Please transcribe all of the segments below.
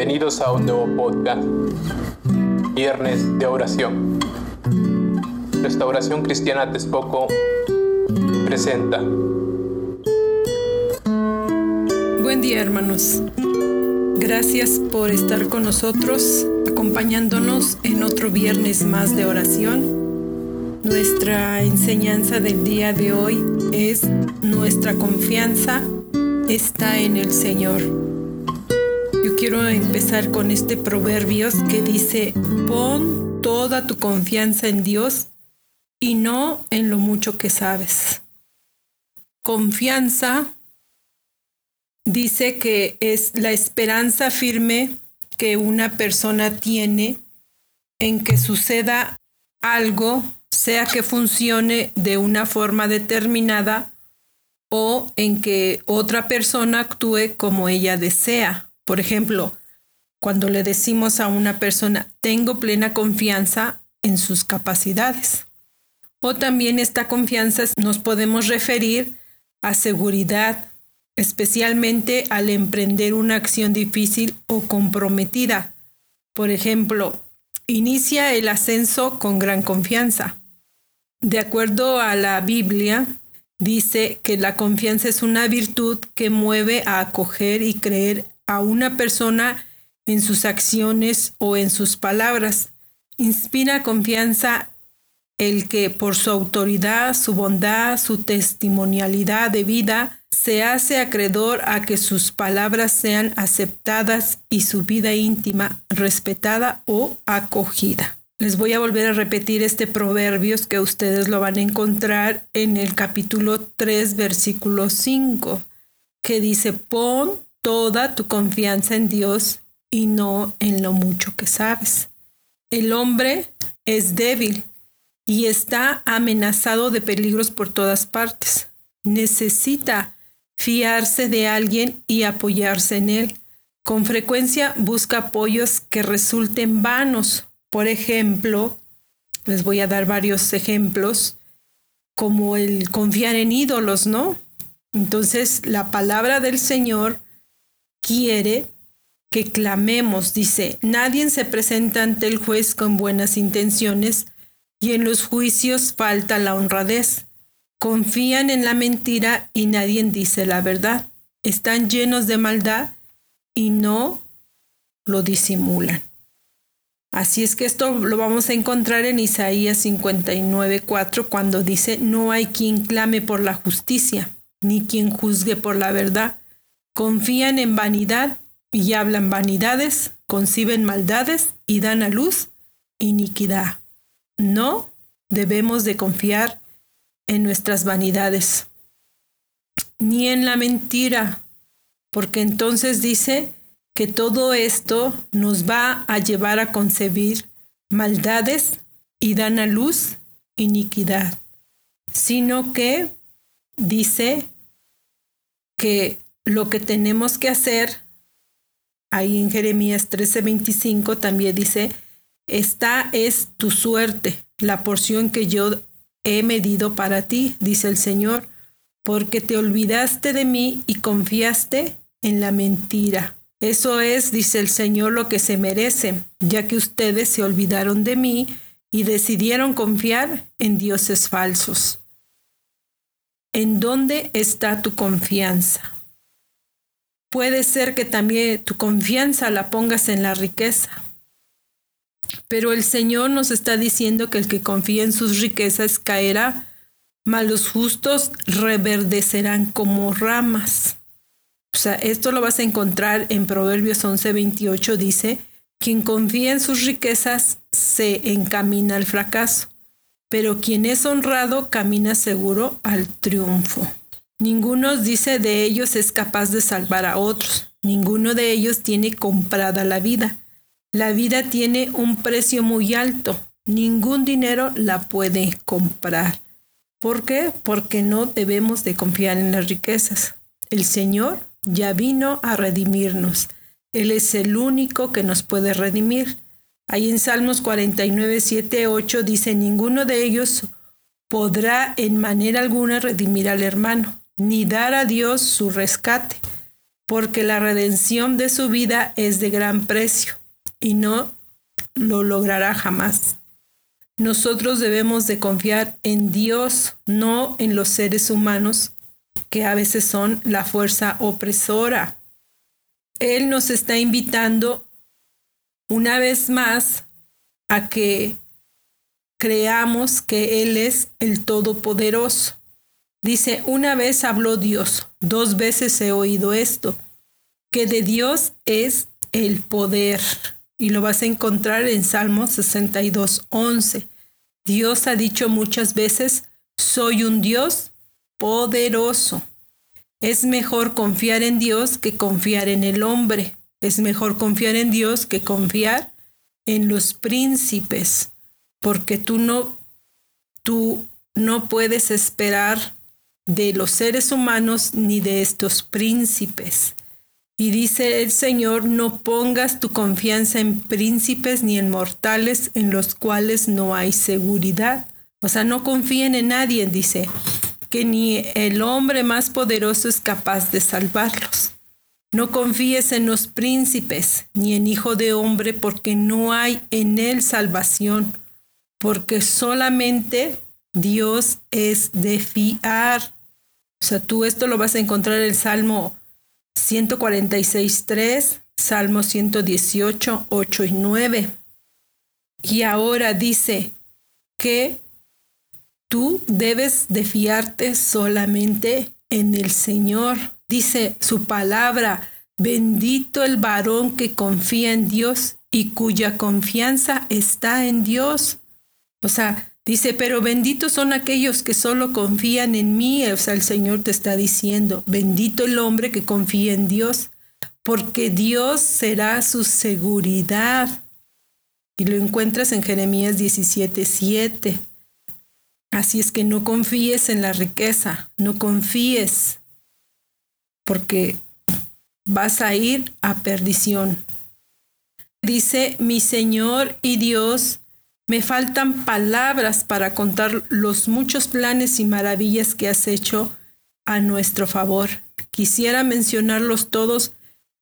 Bienvenidos a un nuevo podcast, Viernes de Oración. Restauración Cristiana Texpoco presenta. Buen día hermanos. Gracias por estar con nosotros, acompañándonos en otro viernes más de oración. Nuestra enseñanza del día de hoy es nuestra confianza está en el Señor. Yo quiero empezar con este proverbios que dice, pon toda tu confianza en Dios y no en lo mucho que sabes. Confianza dice que es la esperanza firme que una persona tiene en que suceda algo, sea que funcione de una forma determinada o en que otra persona actúe como ella desea. Por ejemplo, cuando le decimos a una persona, tengo plena confianza en sus capacidades. O también esta confianza nos podemos referir a seguridad, especialmente al emprender una acción difícil o comprometida. Por ejemplo, inicia el ascenso con gran confianza. De acuerdo a la Biblia, dice que la confianza es una virtud que mueve a acoger y creer a una persona en sus acciones o en sus palabras. Inspira confianza el que por su autoridad, su bondad, su testimonialidad de vida, se hace acreedor a que sus palabras sean aceptadas y su vida íntima respetada o acogida. Les voy a volver a repetir este proverbios que ustedes lo van a encontrar en el capítulo 3, versículo 5, que dice, pon toda tu confianza en Dios y no en lo mucho que sabes. El hombre es débil y está amenazado de peligros por todas partes. Necesita fiarse de alguien y apoyarse en él. Con frecuencia busca apoyos que resulten vanos por ejemplo, les voy a dar varios ejemplos, como el confiar en ídolos, ¿no? Entonces, la palabra del Señor quiere que clamemos, dice, nadie se presenta ante el juez con buenas intenciones y en los juicios falta la honradez. Confían en la mentira y nadie dice la verdad. Están llenos de maldad y no lo disimulan. Así es que esto lo vamos a encontrar en Isaías 59:4 cuando dice, no hay quien clame por la justicia, ni quien juzgue por la verdad. Confían en vanidad y hablan vanidades, conciben maldades y dan a luz iniquidad. No debemos de confiar en nuestras vanidades, ni en la mentira, porque entonces dice, que todo esto nos va a llevar a concebir maldades y dan a luz iniquidad, sino que dice que lo que tenemos que hacer, ahí en Jeremías 13:25 también dice, esta es tu suerte, la porción que yo he medido para ti, dice el Señor, porque te olvidaste de mí y confiaste en la mentira. Eso es, dice el Señor, lo que se merece, ya que ustedes se olvidaron de mí y decidieron confiar en dioses falsos. ¿En dónde está tu confianza? Puede ser que también tu confianza la pongas en la riqueza. Pero el Señor nos está diciendo que el que confía en sus riquezas caerá, mas los justos reverdecerán como ramas. O sea, esto lo vas a encontrar en Proverbios 11:28, dice, quien confía en sus riquezas se encamina al fracaso, pero quien es honrado camina seguro al triunfo. Ninguno dice de ellos es capaz de salvar a otros, ninguno de ellos tiene comprada la vida. La vida tiene un precio muy alto, ningún dinero la puede comprar. ¿Por qué? Porque no debemos de confiar en las riquezas. El Señor ya vino a redimirnos. Él es el único que nos puede redimir. Ahí en Salmos 49, 7, 8 dice, ninguno de ellos podrá en manera alguna redimir al hermano, ni dar a Dios su rescate. porque la redención de su vida es de gran precio y no lo logrará jamás. Nosotros debemos de confiar en Dios, no en los seres humanos, que a veces son la fuerza opresora. Él nos está invitando una vez más a que creamos que Él es el Todopoderoso. Dice, una vez habló Dios, dos veces he oído esto, que de Dios es el poder. Y lo vas a encontrar en Salmo 62, 11. Dios ha dicho muchas veces, soy un Dios poderoso. Es mejor confiar en Dios que confiar en el hombre. Es mejor confiar en Dios que confiar en los príncipes, porque tú no, tú no puedes esperar de los seres humanos ni de estos príncipes. Y dice el Señor, no pongas tu confianza en príncipes ni en mortales en los cuales no hay seguridad. O sea, no confíen en nadie, dice, que ni el hombre más poderoso es capaz de salvarlos. No confíes en los príncipes ni en hijo de hombre porque no hay en él salvación, porque solamente Dios es de fiar. O sea, tú esto lo vas a encontrar en el Salmo 146, 3, Salmo 118, 8 y 9. Y ahora dice que tú debes de fiarte solamente en el Señor. Dice su palabra, bendito el varón que confía en Dios y cuya confianza está en Dios. O sea, Dice, pero benditos son aquellos que solo confían en mí. O sea, el Señor te está diciendo, bendito el hombre que confía en Dios, porque Dios será su seguridad. Y lo encuentras en Jeremías 17, 7. Así es que no confíes en la riqueza, no confíes, porque vas a ir a perdición. Dice, mi Señor y Dios me faltan palabras para contar los muchos planes y maravillas que has hecho a nuestro favor. Quisiera mencionarlos todos,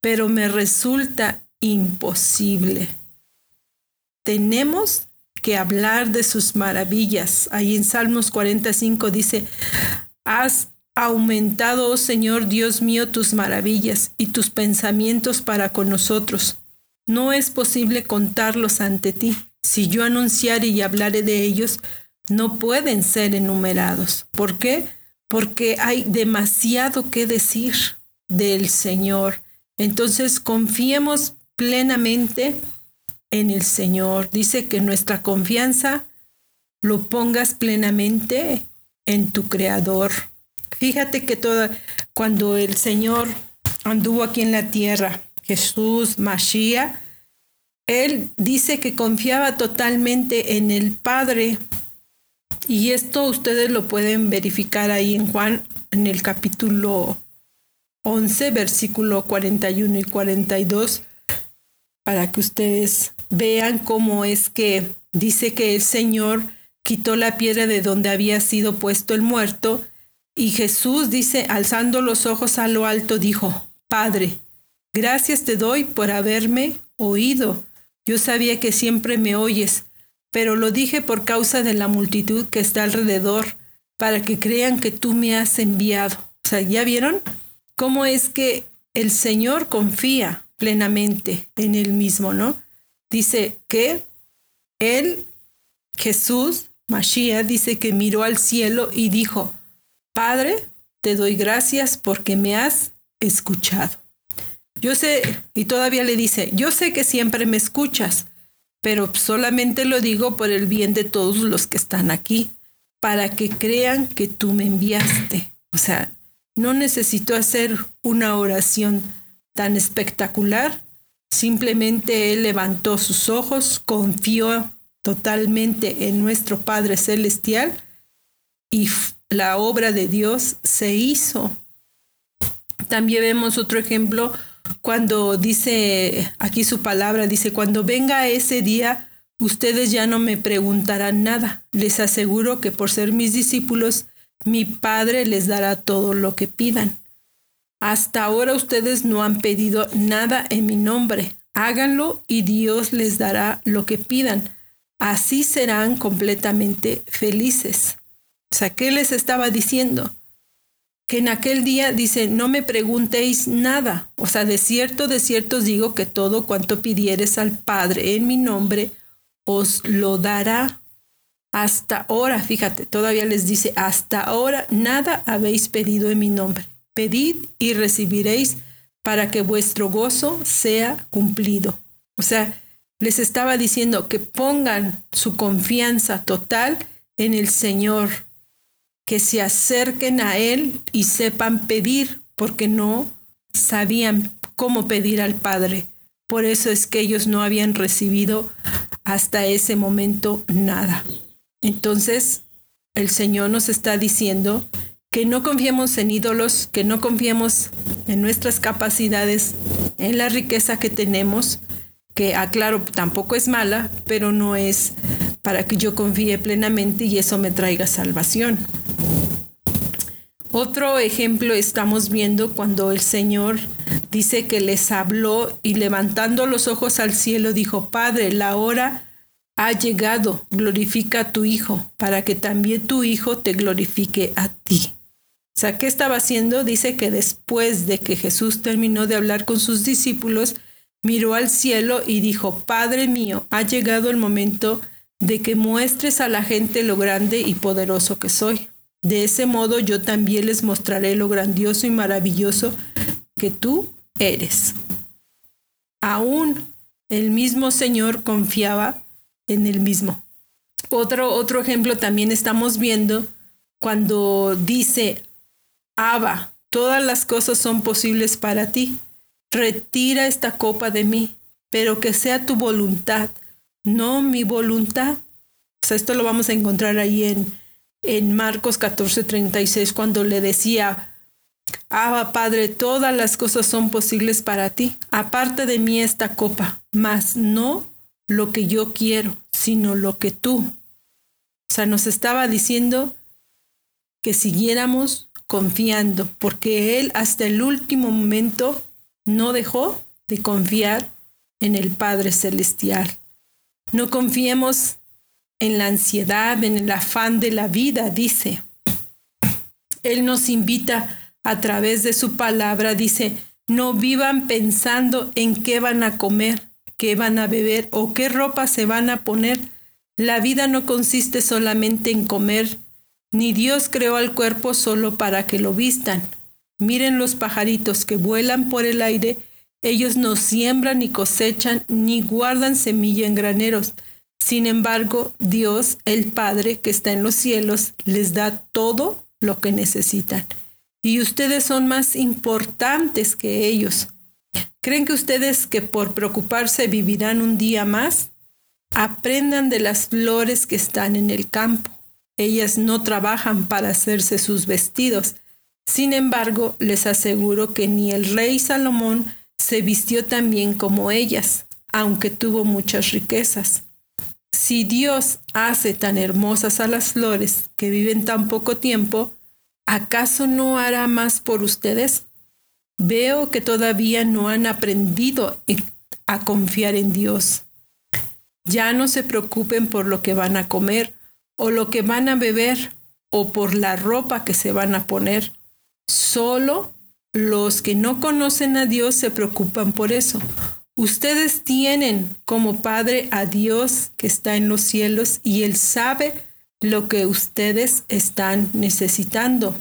pero me resulta imposible. Tenemos que hablar de sus maravillas. Ahí en Salmos 45 dice, has aumentado, oh Señor Dios mío, tus maravillas y tus pensamientos para con nosotros. No es posible contarlos ante ti. Si yo anunciare y hablaré de ellos, no pueden ser enumerados. ¿Por qué? Porque hay demasiado que decir del Señor. Entonces confiemos plenamente en el Señor. Dice que nuestra confianza lo pongas plenamente en tu Creador. Fíjate que toda, cuando el Señor anduvo aquí en la tierra, Jesús, Mashiach, él dice que confiaba totalmente en el Padre. Y esto ustedes lo pueden verificar ahí en Juan, en el capítulo 11, versículo 41 y 42, para que ustedes vean cómo es que dice que el Señor quitó la piedra de donde había sido puesto el muerto. Y Jesús dice, alzando los ojos a lo alto, dijo, Padre, gracias te doy por haberme oído yo sabía que siempre me oyes, pero lo dije por causa de la multitud que está alrededor, para que crean que tú me has enviado. O sea, ¿ya vieron cómo es que el Señor confía plenamente en él mismo, ¿no? Dice que él, Jesús, Mashiach, dice que miró al cielo y dijo, Padre, te doy gracias porque me has escuchado. Yo sé, y todavía le dice, yo sé que siempre me escuchas, pero solamente lo digo por el bien de todos los que están aquí, para que crean que tú me enviaste. O sea, no necesito hacer una oración tan espectacular, simplemente él levantó sus ojos, confió totalmente en nuestro Padre Celestial y la obra de Dios se hizo. También vemos otro ejemplo cuando dice aquí su palabra, dice, cuando venga ese día, ustedes ya no me preguntarán nada. Les aseguro que por ser mis discípulos, mi Padre les dará todo lo que pidan. hasta ahora ustedes no han pedido nada en mi nombre. Háganlo y Dios les dará lo que pidan. Así serán completamente felices. O sea, ¿qué les estaba diciendo? Que en aquel día dice, no me preguntéis nada. O sea, de cierto, de cierto os digo que todo cuanto pidieres al Padre en mi nombre, os lo dará. Hasta ahora, fíjate, todavía les dice, hasta ahora nada habéis pedido en mi nombre. Pedid y recibiréis para que vuestro gozo sea cumplido. O sea, les estaba diciendo que pongan su confianza total en el Señor, que se acerquen a Él y sepan pedir, porque no sabían cómo pedir al Padre. Por eso es que ellos no habían recibido hasta ese momento nada. Entonces, el Señor nos está diciendo que no confiemos en ídolos, que no confiemos en nuestras capacidades, en la riqueza que tenemos, que aclaro, tampoco es mala, pero no es para que yo confíe plenamente y eso me traiga salvación. Otro ejemplo estamos viendo cuando el Señor dice que les habló y levantando los ojos al cielo dijo, Padre, la hora ha llegado, glorifica a tu Hijo, para que también tu Hijo te glorifique a ti. O sea, ¿qué estaba haciendo? Dice que después de que Jesús terminó de hablar con sus discípulos, miró al cielo y dijo, Padre mío, ha llegado el momento de que muestres a la gente lo grande y poderoso que soy. De ese modo yo también les mostraré lo grandioso y maravilloso que tú eres. Aún el mismo Señor confiaba en el mismo. Otro, otro ejemplo también estamos viendo cuando dice, Abba, todas las cosas son posibles para ti. Retira esta copa de mí, pero que sea tu voluntad, no mi voluntad. O sea, esto lo vamos a encontrar ahí en, en Marcos 14:36, cuando le decía, Abba Padre, todas las cosas son posibles para ti. Aparte de mí esta copa, mas no lo que yo quiero, sino lo que tú. O sea, nos estaba diciendo que siguiéramos confiando, porque Él hasta el último momento no dejó de confiar en el Padre Celestial. No confiemos en la ansiedad, en el afán de la vida, dice. Él nos invita a través de su palabra, dice, no vivan pensando en qué van a comer, qué van a beber o qué ropa se van a poner. La vida no consiste solamente en comer, ni Dios creó al cuerpo solo para que lo vistan. Miren los pajaritos que vuelan por el aire, ellos no siembran ni cosechan, ni guardan semilla en graneros. Sin embargo, Dios, el Padre que está en los cielos, les da todo lo que necesitan. Y ustedes son más importantes que ellos. ¿Creen que ustedes que por preocuparse vivirán un día más? Aprendan de las flores que están en el campo. Ellas no trabajan para hacerse sus vestidos. Sin embargo, les aseguro que ni el rey Salomón se vistió tan bien como ellas, aunque tuvo muchas riquezas. Si Dios hace tan hermosas a las flores que viven tan poco tiempo, ¿acaso no hará más por ustedes? Veo que todavía no han aprendido a confiar en Dios. Ya no se preocupen por lo que van a comer o lo que van a beber o por la ropa que se van a poner. Solo los que no conocen a Dios se preocupan por eso. Ustedes tienen como Padre a Dios que está en los cielos y Él sabe lo que ustedes están necesitando.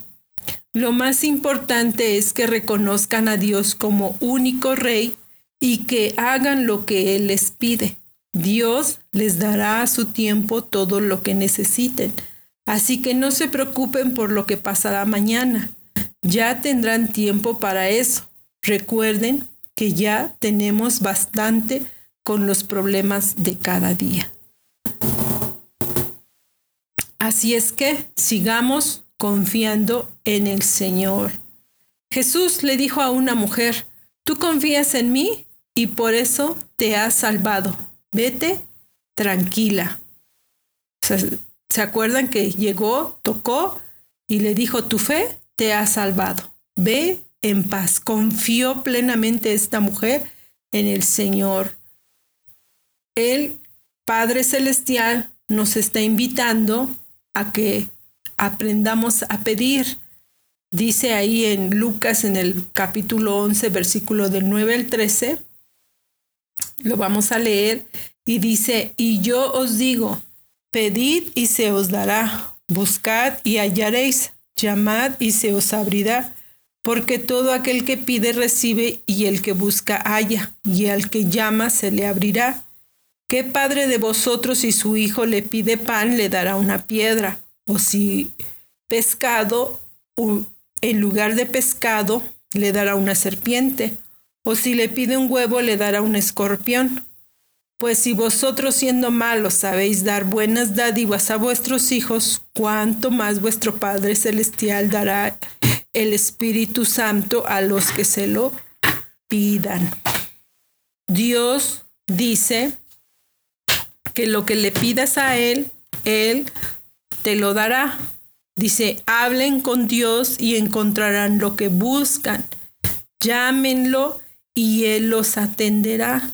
Lo más importante es que reconozcan a Dios como único rey y que hagan lo que Él les pide. Dios les dará a su tiempo todo lo que necesiten. Así que no se preocupen por lo que pasará mañana. Ya tendrán tiempo para eso. Recuerden que ya tenemos bastante con los problemas de cada día. Así es que sigamos confiando en el Señor. Jesús le dijo a una mujer, tú confías en mí y por eso te has salvado. Vete tranquila. ¿Se acuerdan que llegó, tocó y le dijo, tu fe te ha salvado? Ve en paz. Confió plenamente esta mujer en el Señor. El Padre Celestial nos está invitando a que aprendamos a pedir. Dice ahí en Lucas en el capítulo 11, versículo del 9 al 13, lo vamos a leer y dice, y yo os digo, pedid y se os dará, buscad y hallaréis, llamad y se os abrirá, porque todo aquel que pide recibe y el que busca halla, y al que llama se le abrirá. ¿Qué padre de vosotros si su hijo le pide pan le dará una piedra? O si pescado, en lugar de pescado, le dará una serpiente. O si le pide un huevo, le dará un escorpión. Pues si vosotros siendo malos sabéis dar buenas dádivas a vuestros hijos, cuánto más vuestro Padre Celestial dará el Espíritu Santo a los que se lo pidan. Dios dice que lo que le pidas a Él, Él te lo dará. Dice, hablen con Dios y encontrarán lo que buscan. Llámenlo y Él los atenderá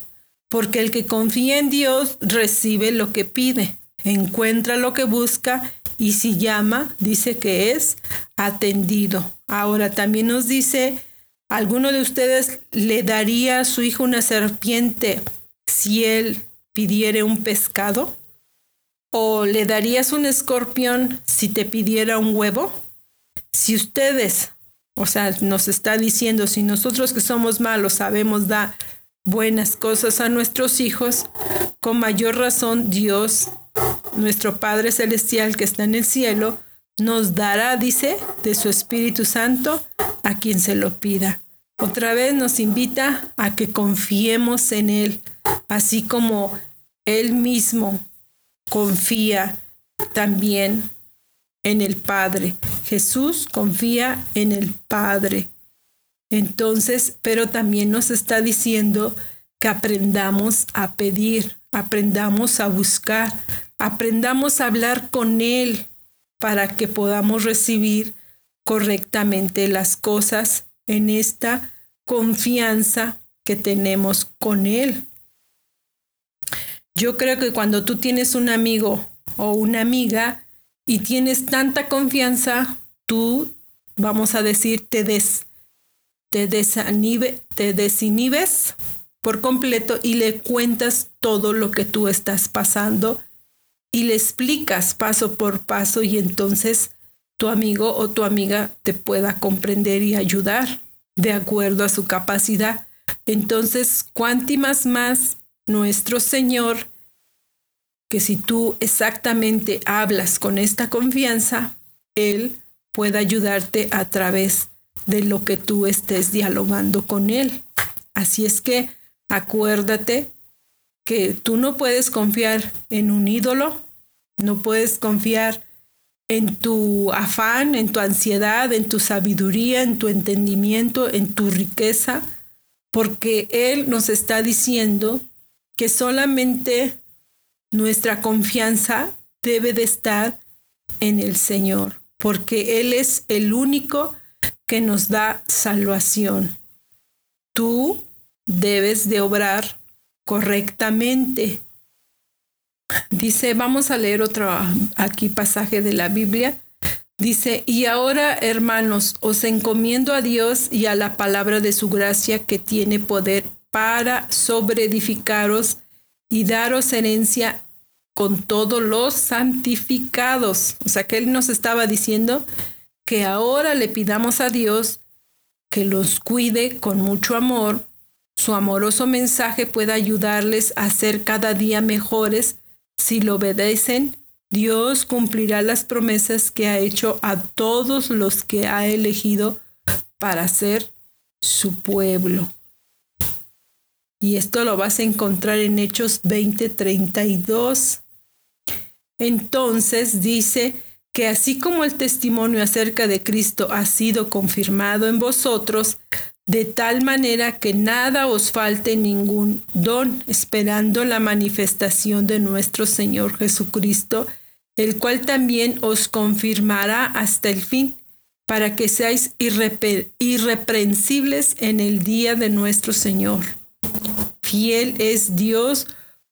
porque el que confía en Dios recibe lo que pide, encuentra lo que busca y si llama, dice que es atendido. Ahora también nos dice, ¿alguno de ustedes le daría a su hijo una serpiente si él pidiera un pescado? ¿O le darías un escorpión si te pidiera un huevo? Si ustedes, o sea, nos está diciendo, si nosotros que somos malos sabemos dar buenas cosas a nuestros hijos, con mayor razón Dios, nuestro Padre Celestial que está en el cielo, nos dará, dice, de su Espíritu Santo a quien se lo pida. Otra vez nos invita a que confiemos en Él, así como Él mismo confía también en el Padre. Jesús confía en el Padre. Entonces, pero también nos está diciendo que aprendamos a pedir, aprendamos a buscar, aprendamos a hablar con Él para que podamos recibir correctamente las cosas en esta confianza que tenemos con Él. Yo creo que cuando tú tienes un amigo o una amiga y tienes tanta confianza, tú, vamos a decir, te des te, te desinhibes por completo y le cuentas todo lo que tú estás pasando y le explicas paso por paso y entonces tu amigo o tu amiga te pueda comprender y ayudar de acuerdo a su capacidad. Entonces, cuántimas más nuestro Señor, que si tú exactamente hablas con esta confianza, Él puede ayudarte a través de lo que tú estés dialogando con él. Así es que acuérdate que tú no puedes confiar en un ídolo, no puedes confiar en tu afán, en tu ansiedad, en tu sabiduría, en tu entendimiento, en tu riqueza, porque Él nos está diciendo que solamente nuestra confianza debe de estar en el Señor, porque Él es el único que nos da salvación. Tú debes de obrar correctamente. Dice, vamos a leer otro aquí pasaje de la Biblia. Dice, y ahora hermanos, os encomiendo a Dios y a la palabra de su gracia que tiene poder para sobreedificaros y daros herencia con todos los santificados. O sea que Él nos estaba diciendo que ahora le pidamos a Dios que los cuide con mucho amor, su amoroso mensaje pueda ayudarles a ser cada día mejores. Si lo obedecen, Dios cumplirá las promesas que ha hecho a todos los que ha elegido para ser su pueblo. Y esto lo vas a encontrar en Hechos 20:32. Entonces dice, que así como el testimonio acerca de Cristo ha sido confirmado en vosotros, de tal manera que nada os falte ningún don, esperando la manifestación de nuestro Señor Jesucristo, el cual también os confirmará hasta el fin, para que seáis irreprensibles en el día de nuestro Señor. Fiel es Dios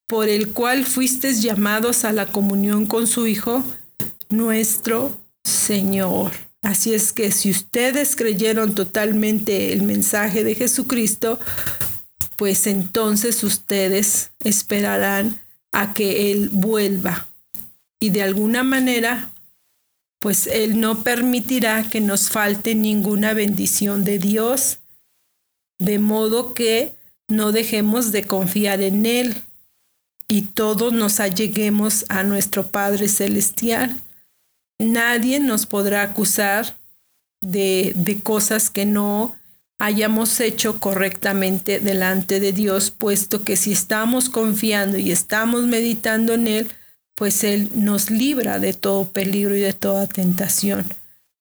por el cual fuisteis llamados a la comunión con su Hijo, nuestro Señor. Así es que si ustedes creyeron totalmente el mensaje de Jesucristo, pues entonces ustedes esperarán a que Él vuelva. Y de alguna manera, pues Él no permitirá que nos falte ninguna bendición de Dios, de modo que no dejemos de confiar en Él y todos nos alleguemos a nuestro Padre Celestial nadie nos podrá acusar de, de cosas que no hayamos hecho correctamente delante de Dios, puesto que si estamos confiando y estamos meditando en Él, pues Él nos libra de todo peligro y de toda tentación.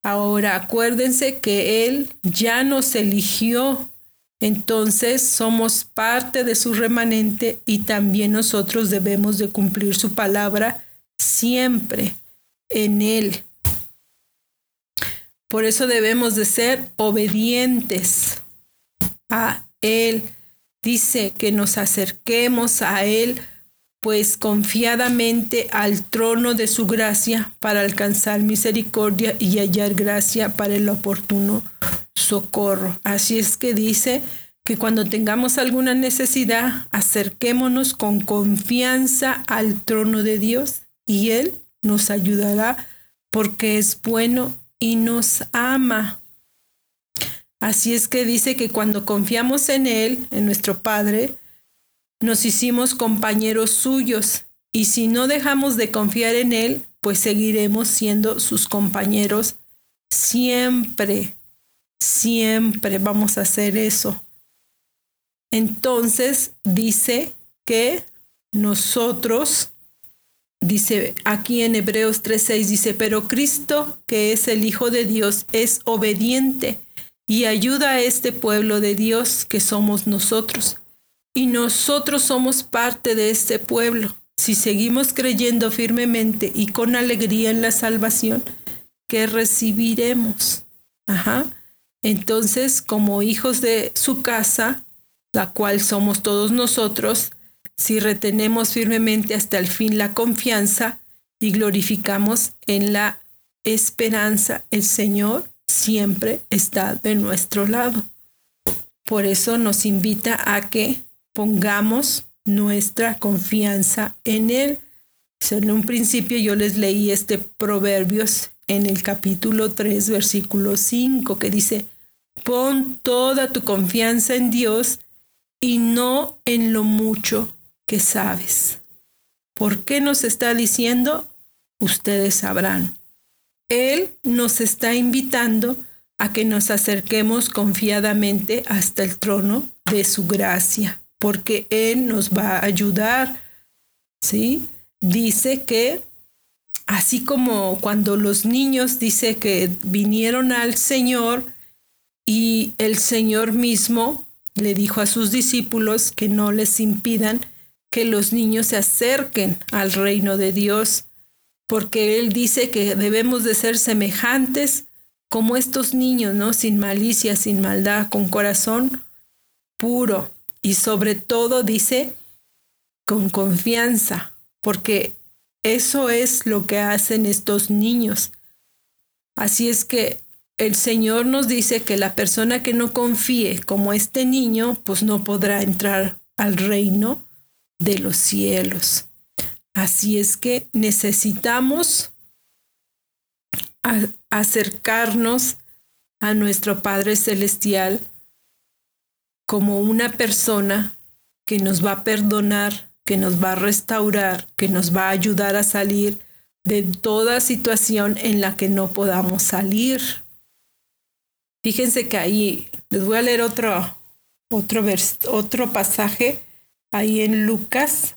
Ahora acuérdense que Él ya nos eligió, entonces somos parte de su remanente y también nosotros debemos de cumplir su palabra siempre en Él. Por eso debemos de ser obedientes a Él. Dice que nos acerquemos a Él, pues confiadamente al trono de su gracia para alcanzar misericordia y hallar gracia para el oportuno socorro. Así es que dice que cuando tengamos alguna necesidad, acerquémonos con confianza al trono de Dios y Él nos ayudará porque es bueno y nos ama. Así es que dice que cuando confiamos en Él, en nuestro Padre, nos hicimos compañeros suyos y si no dejamos de confiar en Él, pues seguiremos siendo sus compañeros siempre, siempre vamos a hacer eso. Entonces dice que nosotros Dice aquí en Hebreos 3:6, dice, pero Cristo, que es el Hijo de Dios, es obediente y ayuda a este pueblo de Dios que somos nosotros. Y nosotros somos parte de este pueblo. Si seguimos creyendo firmemente y con alegría en la salvación que recibiremos. Ajá. Entonces, como hijos de su casa, la cual somos todos nosotros, si retenemos firmemente hasta el fin la confianza y glorificamos en la esperanza, el Señor siempre está de nuestro lado. Por eso nos invita a que pongamos nuestra confianza en Él. En un principio yo les leí este Proverbios en el capítulo 3, versículo 5, que dice, pon toda tu confianza en Dios y no en lo mucho que sabes. ¿Por qué nos está diciendo? Ustedes sabrán. Él nos está invitando a que nos acerquemos confiadamente hasta el trono de su gracia, porque Él nos va a ayudar. ¿Sí? Dice que, así como cuando los niños dice que vinieron al Señor y el Señor mismo le dijo a sus discípulos que no les impidan que los niños se acerquen al reino de Dios, porque Él dice que debemos de ser semejantes como estos niños, ¿no? Sin malicia, sin maldad, con corazón puro y sobre todo dice con confianza, porque eso es lo que hacen estos niños. Así es que el Señor nos dice que la persona que no confíe como este niño, pues no podrá entrar al reino de los cielos. Así es que necesitamos acercarnos a nuestro Padre Celestial como una persona que nos va a perdonar, que nos va a restaurar, que nos va a ayudar a salir de toda situación en la que no podamos salir. Fíjense que ahí les voy a leer otro, otro, otro pasaje ahí en Lucas,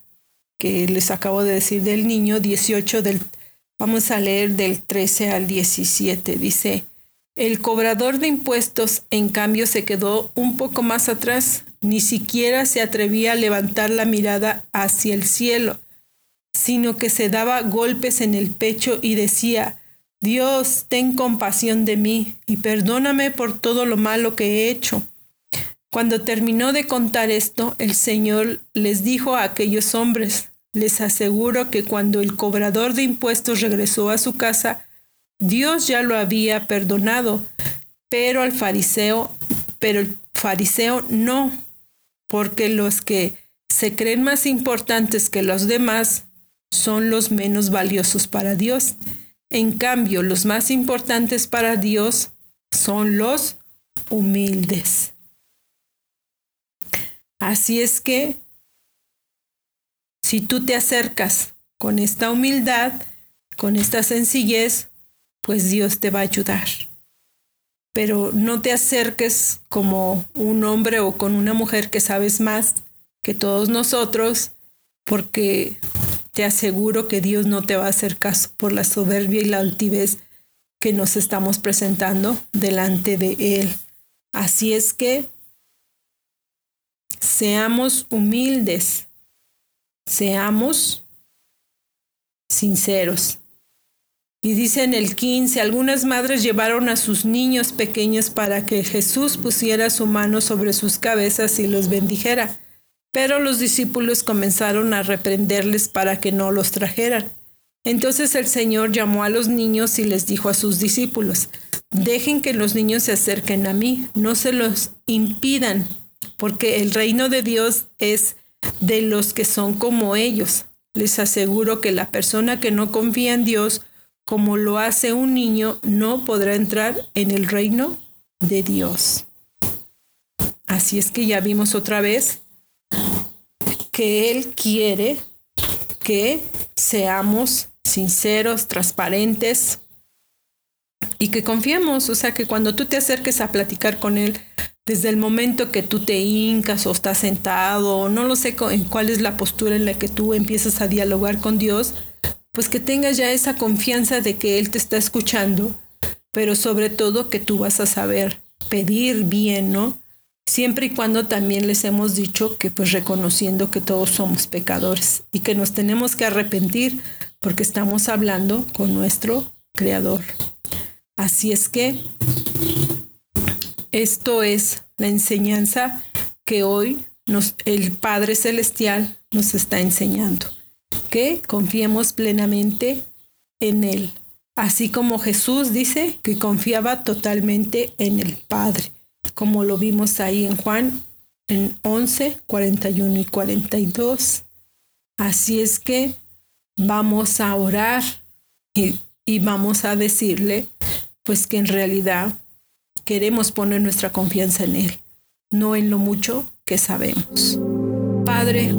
que les acabo de decir del niño, 18 del, vamos a leer del 13 al 17, dice, el cobrador de impuestos, en cambio, se quedó un poco más atrás, ni siquiera se atrevía a levantar la mirada hacia el cielo, sino que se daba golpes en el pecho y decía, Dios, ten compasión de mí y perdóname por todo lo malo que he hecho. Cuando terminó de contar esto, el Señor les dijo a aquellos hombres, les aseguro que cuando el cobrador de impuestos regresó a su casa, Dios ya lo había perdonado, pero al fariseo, pero el fariseo no, porque los que se creen más importantes que los demás son los menos valiosos para Dios. En cambio, los más importantes para Dios son los humildes. Así es que, si tú te acercas con esta humildad, con esta sencillez, pues Dios te va a ayudar. Pero no te acerques como un hombre o con una mujer que sabes más que todos nosotros, porque te aseguro que Dios no te va a hacer caso por la soberbia y la altivez que nos estamos presentando delante de Él. Así es que seamos humildes, seamos sinceros. Y dice en el 15, algunas madres llevaron a sus niños pequeños para que Jesús pusiera su mano sobre sus cabezas y los bendijera. Pero los discípulos comenzaron a reprenderles para que no los trajeran. Entonces el Señor llamó a los niños y les dijo a sus discípulos, dejen que los niños se acerquen a mí, no se los impidan, porque el reino de Dios es de los que son como ellos. Les aseguro que la persona que no confía en Dios, como lo hace un niño, no podrá entrar en el reino de Dios. Así es que ya vimos otra vez que Él quiere que seamos sinceros, transparentes y que confiemos. O sea, que cuando tú te acerques a platicar con Él, desde el momento que tú te hincas o estás sentado, no lo sé en cuál es la postura en la que tú empiezas a dialogar con Dios, pues que tengas ya esa confianza de que Él te está escuchando, pero sobre todo que tú vas a saber pedir bien, ¿no? siempre y cuando también les hemos dicho que pues reconociendo que todos somos pecadores y que nos tenemos que arrepentir porque estamos hablando con nuestro Creador. Así es que esto es la enseñanza que hoy el Padre Celestial nos está enseñando, que confiemos plenamente en Él, así como Jesús dice que confiaba totalmente en el Padre como lo vimos ahí en Juan en 11, 41 y 42. Así es que vamos a orar y vamos a decirle pues que en realidad queremos poner nuestra confianza en Él, no en lo mucho que sabemos. Padre,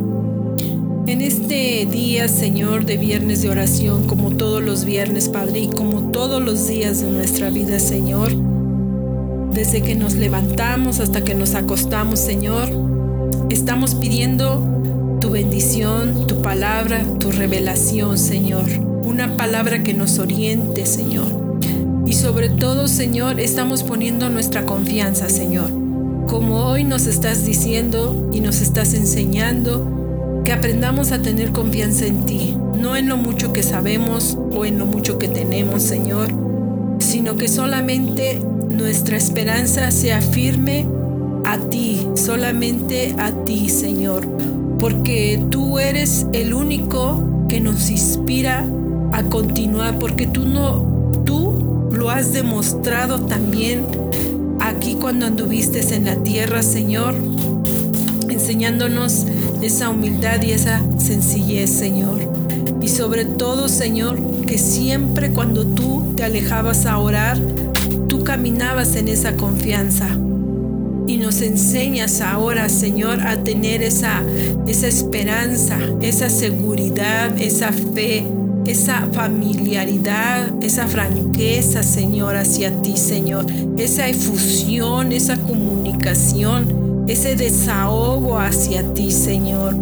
en este día, Señor, de viernes de oración, como todos los viernes, Padre, y como todos los días de nuestra vida, Señor, desde que nos levantamos hasta que nos acostamos, Señor, estamos pidiendo tu bendición, tu palabra, tu revelación, Señor. Una palabra que nos oriente, Señor. Y sobre todo, Señor, estamos poniendo nuestra confianza, Señor. Como hoy nos estás diciendo y nos estás enseñando, que aprendamos a tener confianza en ti, no en lo mucho que sabemos o en lo mucho que tenemos, Señor, sino que solamente nuestra esperanza sea firme a ti, solamente a ti, Señor, porque tú eres el único que nos inspira a continuar, porque tú no, tú lo has demostrado también aquí cuando anduviste en la tierra, Señor, enseñándonos esa humildad y esa sencillez, Señor. Y sobre todo, Señor, que siempre cuando tú te alejabas a orar, caminabas en esa confianza. Y nos enseñas ahora, Señor, a tener esa, esa esperanza, esa seguridad, esa fe, esa familiaridad, esa franqueza, Señor, hacia ti, Señor. Esa efusión, esa comunicación, ese desahogo hacia ti, Señor.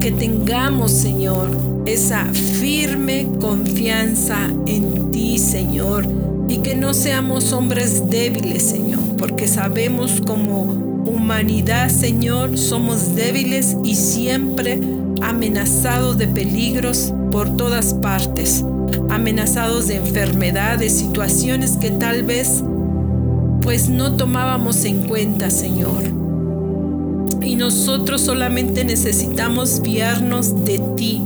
Que tengamos, Señor, esa firme confianza en ti, Señor y que no seamos hombres débiles, Señor, porque sabemos como humanidad, Señor, somos débiles y siempre amenazados de peligros por todas partes. amenazados de enfermedades, situaciones que tal vez pues no tomábamos en cuenta, Señor. Y nosotros solamente necesitamos fiarnos de ti,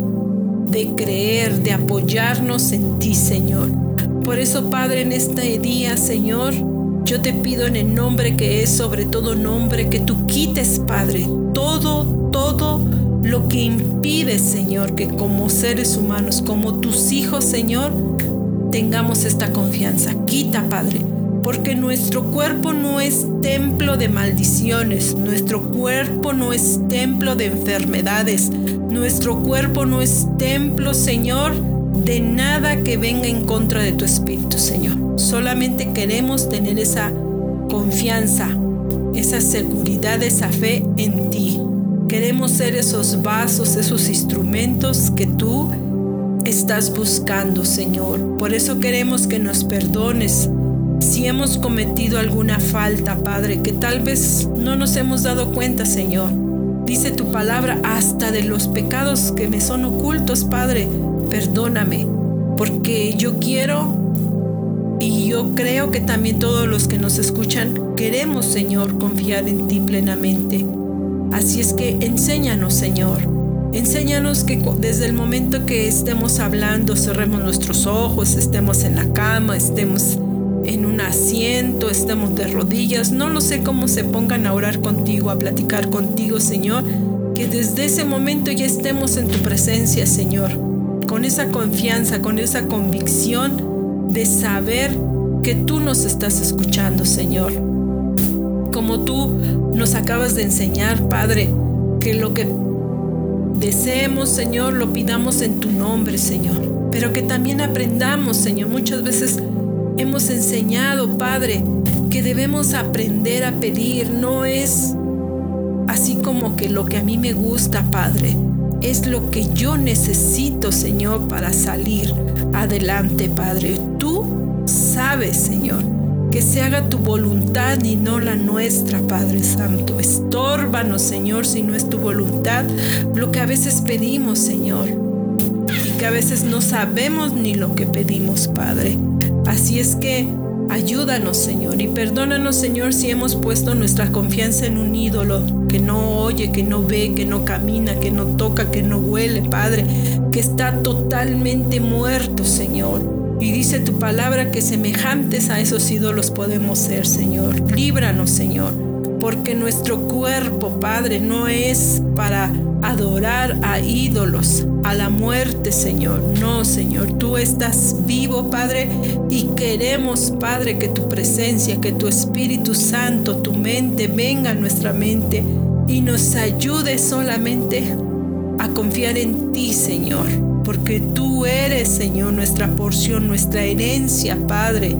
de creer, de apoyarnos en ti, Señor. Por eso, Padre, en este día, Señor, yo te pido en el nombre que es sobre todo nombre, que tú quites, Padre, todo, todo lo que impide, Señor, que como seres humanos, como tus hijos, Señor, tengamos esta confianza. Quita, Padre, porque nuestro cuerpo no es templo de maldiciones, nuestro cuerpo no es templo de enfermedades, nuestro cuerpo no es templo, Señor, de nada que venga en contra de tu espíritu, Señor. Solamente queremos tener esa confianza, esa seguridad, esa fe en ti. Queremos ser esos vasos, esos instrumentos que tú estás buscando, Señor. Por eso queremos que nos perdones si hemos cometido alguna falta, Padre, que tal vez no nos hemos dado cuenta, Señor. Dice tu palabra hasta de los pecados que me son ocultos, Padre. Perdóname, porque yo quiero y yo creo que también todos los que nos escuchan queremos, Señor, confiar en ti plenamente. Así es que enséñanos, Señor. Enséñanos que desde el momento que estemos hablando, cerremos nuestros ojos, estemos en la cama, estemos en un asiento, estemos de rodillas, no lo sé cómo se pongan a orar contigo, a platicar contigo, Señor, que desde ese momento ya estemos en tu presencia, Señor, con esa confianza, con esa convicción de saber que tú nos estás escuchando, Señor. Tú nos acabas de enseñar, Padre, que lo que deseemos, Señor, lo pidamos en tu nombre, Señor. Pero que también aprendamos, Señor. Muchas veces hemos enseñado, Padre, que debemos aprender a pedir. No es así como que lo que a mí me gusta, Padre. Es lo que yo necesito, Señor, para salir adelante, Padre. Tú sabes, Señor, que se haga tu voluntad y no la nuestra, Padre Santo. Estórbanos, Señor, si no es tu voluntad, lo que a veces pedimos, Señor. Y que a veces no sabemos ni lo que pedimos, Padre. Así es que ayúdanos, Señor, y perdónanos, Señor, si hemos puesto nuestra confianza en un ídolo que no oye, que no ve, que no camina, que no toca, que no huele, Padre, que está totalmente muerto, Señor. Y dice tu palabra que semejantes a esos ídolos podemos ser, Señor. Líbranos, Señor, porque nuestro cuerpo, Padre, no es para adorar a ídolos, a la muerte, Señor. No, Señor, tú estás vivo, Padre, y queremos, Padre, que tu presencia, que tu Espíritu Santo, tu mente venga a nuestra mente y nos ayude solamente a confiar en ti, Señor, porque tú eres, Señor, nuestra porción, nuestra herencia, Padre.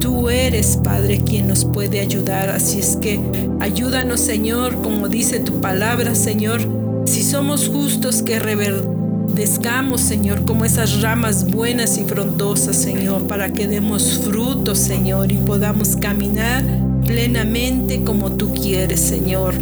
Tú eres, Padre, quien nos puede ayudar. Así es que ayúdanos, Señor, como dice tu palabra, Señor si somos justos, que reverdezcamos, Señor, como esas ramas buenas y frondosas, Señor, para que demos frutos, Señor, y podamos caminar plenamente como tú quieres, Señor.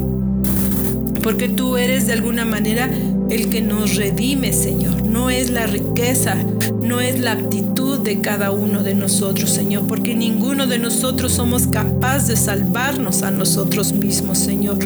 Porque tú eres de alguna manera el que nos redime, Señor. No es la riqueza, no es la actitud de cada uno de nosotros, Señor, porque ninguno de nosotros somos capaz de salvarnos a nosotros mismos, Señor.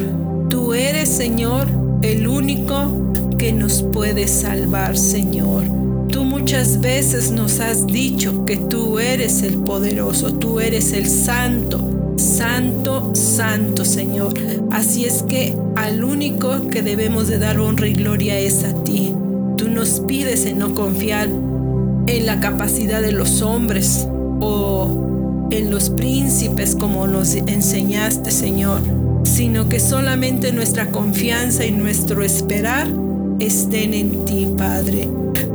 Tú eres, Señor, el único que nos puede salvar, Señor. Tú muchas veces nos has dicho que tú eres el poderoso, tú eres el santo, santo, santo, Señor. Así es que al único que debemos de dar honra y gloria es a ti. Tú nos pides en no confiar en la capacidad de los hombres o en los príncipes como nos enseñaste, Señor sino que solamente nuestra confianza y nuestro esperar estén en ti, Padre.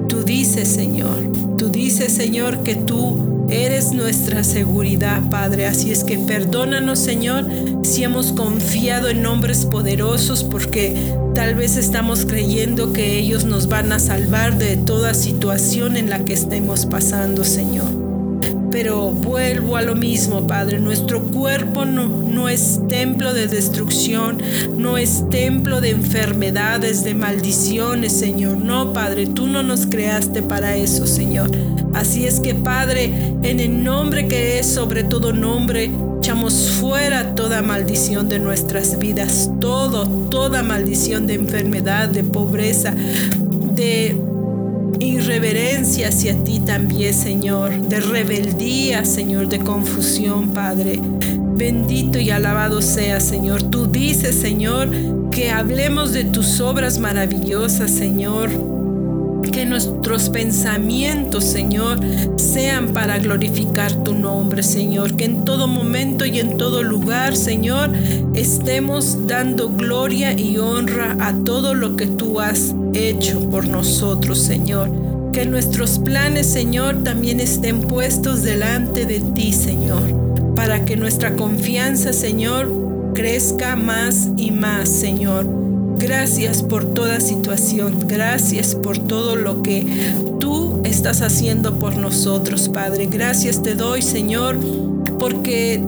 Tú dices, Señor, tú dices, Señor, que tú eres nuestra seguridad, Padre. Así es que perdónanos, Señor, si hemos confiado en hombres poderosos porque tal vez estamos creyendo que ellos nos van a salvar de toda situación en la que estemos pasando, Señor. Pero vuelvo a lo mismo, Padre. Nuestro cuerpo no, no es templo de destrucción, no es templo de enfermedades, de maldiciones, Señor. No, Padre, tú no nos creaste para eso, Señor. Así es que Padre, en el nombre que es sobre todo nombre, echamos fuera toda maldición de nuestras vidas, todo, toda maldición de enfermedad, de pobreza, de irreverencia hacia ti también, Señor, de rebeldía, Señor, de confusión, Padre. Bendito y alabado sea, Señor. Tú dices, Señor, que hablemos de tus obras maravillosas, Señor. Que nuestros pensamientos, Señor, sean para glorificar tu nombre, Señor. Que en todo momento y en todo lugar, Señor, estemos dando gloria y honra a todo lo que tú has hecho por nosotros, Señor. Que nuestros planes, Señor, también estén puestos delante de ti, Señor. Para que nuestra confianza, Señor, crezca más y más, Señor. Gracias por toda situación. Gracias por todo lo que tú estás haciendo por nosotros, Padre. Gracias te doy, Señor, porque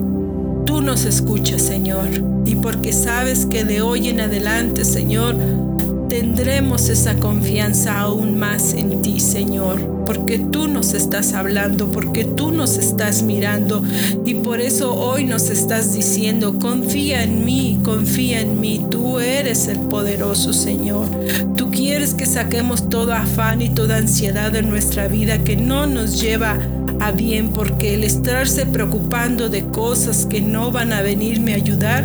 tú nos escuchas, Señor. Y porque sabes que de hoy en adelante, Señor, tendremos esa confianza aún más en ti, Señor, porque tú nos estás hablando, porque tú nos estás mirando y por eso hoy nos estás diciendo, confía en mí, confía en mí, tú eres el poderoso, Señor. Tú quieres que saquemos todo afán y toda ansiedad de nuestra vida que no nos lleva a bien, porque el estarse preocupando de cosas que no van a venirme a ayudar,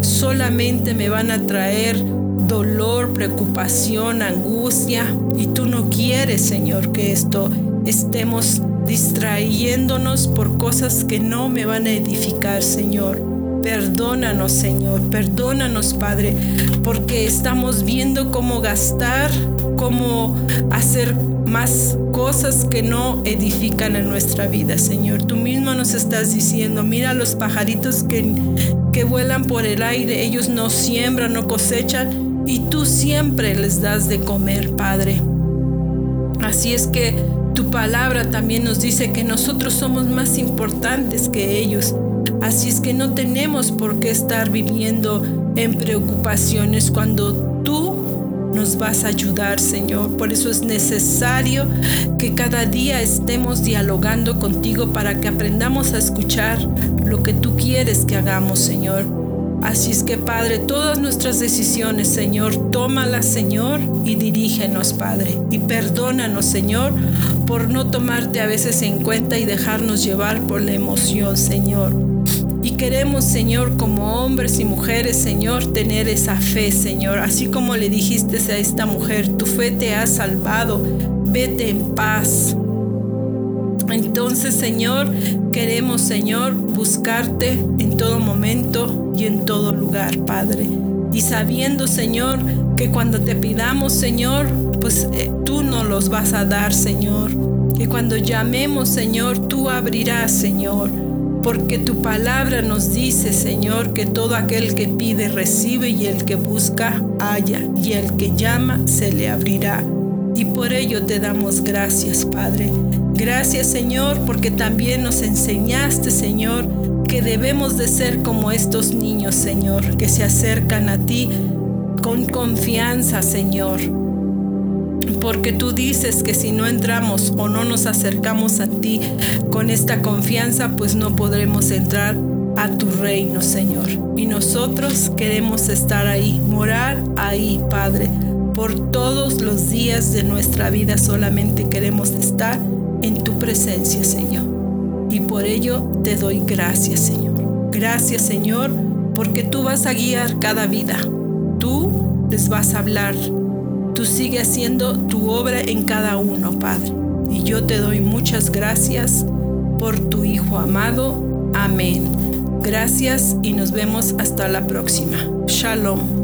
solamente me van a traer dolor, preocupación, angustia. Y tú no quieres, Señor, que esto estemos distrayéndonos por cosas que no me van a edificar, Señor. Perdónanos, Señor, perdónanos, Padre, porque estamos viendo cómo gastar, cómo hacer más cosas que no edifican en nuestra vida, Señor. Tú mismo nos estás diciendo, mira los pajaritos que, que vuelan por el aire, ellos no siembran, no cosechan, y tú siempre les das de comer, Padre. Así es que tu palabra también nos dice que nosotros somos más importantes que ellos. Así es que no tenemos por qué estar viviendo en preocupaciones cuando tú nos vas a ayudar, Señor. Por eso es necesario que cada día estemos dialogando contigo para que aprendamos a escuchar lo que tú quieres que hagamos, Señor. Así es que Padre, todas nuestras decisiones, Señor, tómalas, Señor, y dirígenos, Padre. Y perdónanos, Señor, por no tomarte a veces en cuenta y dejarnos llevar por la emoción, Señor. Y queremos, Señor, como hombres y mujeres, Señor, tener esa fe, Señor. Así como le dijiste a esta mujer, tu fe te ha salvado, vete en paz. Entonces, Señor, queremos, Señor, buscarte en todo momento y en todo lugar, Padre. Y sabiendo, Señor, que cuando te pidamos, Señor, pues eh, tú nos los vas a dar, Señor. Que cuando llamemos, Señor, tú abrirás, Señor. Porque tu palabra nos dice, Señor, que todo aquel que pide recibe y el que busca halla y el que llama se le abrirá. Y por ello te damos gracias, Padre. Gracias Señor porque también nos enseñaste Señor que debemos de ser como estos niños Señor que se acercan a ti con confianza Señor. Porque tú dices que si no entramos o no nos acercamos a ti con esta confianza, pues no podremos entrar a tu reino, Señor. Y nosotros queremos estar ahí, morar ahí, Padre. Por todos los días de nuestra vida solamente queremos estar en tu presencia, Señor. Y por ello te doy gracias, Señor. Gracias, Señor, porque tú vas a guiar cada vida. Tú les vas a hablar. Tú sigues haciendo tu obra en cada uno, Padre. Y yo te doy muchas gracias por tu Hijo amado. Amén. Gracias y nos vemos hasta la próxima. Shalom.